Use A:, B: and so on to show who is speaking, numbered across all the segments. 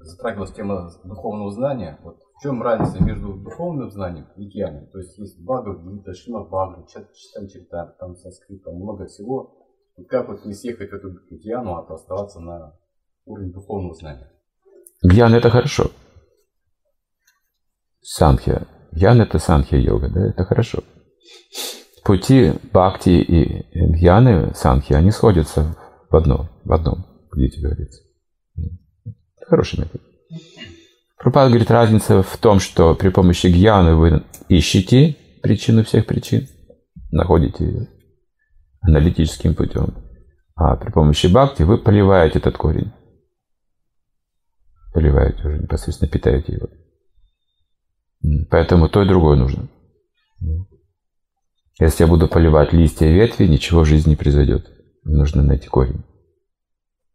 A: затрагивалась тема духовного знания. Вот в чем разница между духовным знанием и гьяной? То есть есть Бхагавадгита, Шима Бхагават, Читан Читар, там санскрит, там много всего. Вот как вот не съехать в эту гьяну, а оставаться на уровне духовного знания?
B: Гьяна это хорошо. Санхья. Гьяна это санхья йога, да, это хорошо. Пути бхакти и гьяны, санхи, они сходятся в одном, в одном, видите, говорится. Хороший метод. Пропад говорит, разница в том, что при помощи гьяны вы ищете причину всех причин, находите ее аналитическим путем. А при помощи бхакти вы поливаете этот корень. Поливаете уже непосредственно, питаете его. Поэтому то и другое нужно. Если я буду поливать листья и ветви, ничего в жизни не произойдет. Нужно найти корень.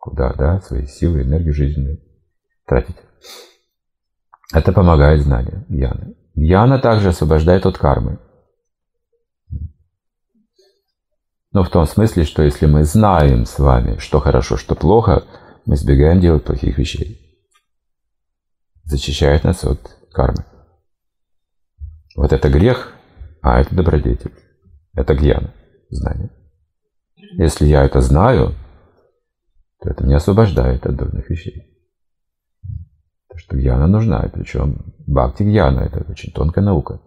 B: Куда, да, свои силы, энергию жизненную тратить. Это помогает знанию Яны. Яна также освобождает от кармы. Но в том смысле, что если мы знаем с вами, что хорошо, что плохо, мы избегаем делать плохих вещей. Защищает нас от кармы. Вот это грех, а это добродетель. Это гьяна, знание. Если я это знаю, то это меня освобождает от дурных вещей. Так что гьяна нужна, и причем бхакти гьяна – это очень тонкая наука.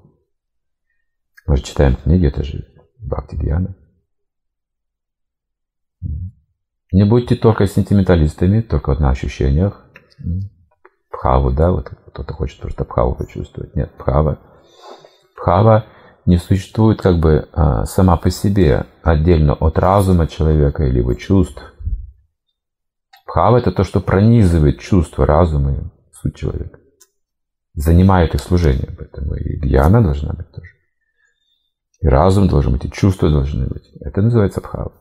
B: Мы же читаем книги, это же бхакти гьяна. Не будьте только сентименталистами, только вот на ощущениях. Пхаву, да, вот кто-то хочет просто пхаву почувствовать. Нет, пхава. Пхава не существует как бы а, сама по себе, отдельно от разума человека или его чувств. Пхава – это то, что пронизывает чувства, разума и суть человека. Занимает их служение, поэтому и гьяна должна быть тоже. И разум должен быть, и чувства должны быть. Это называется бхава.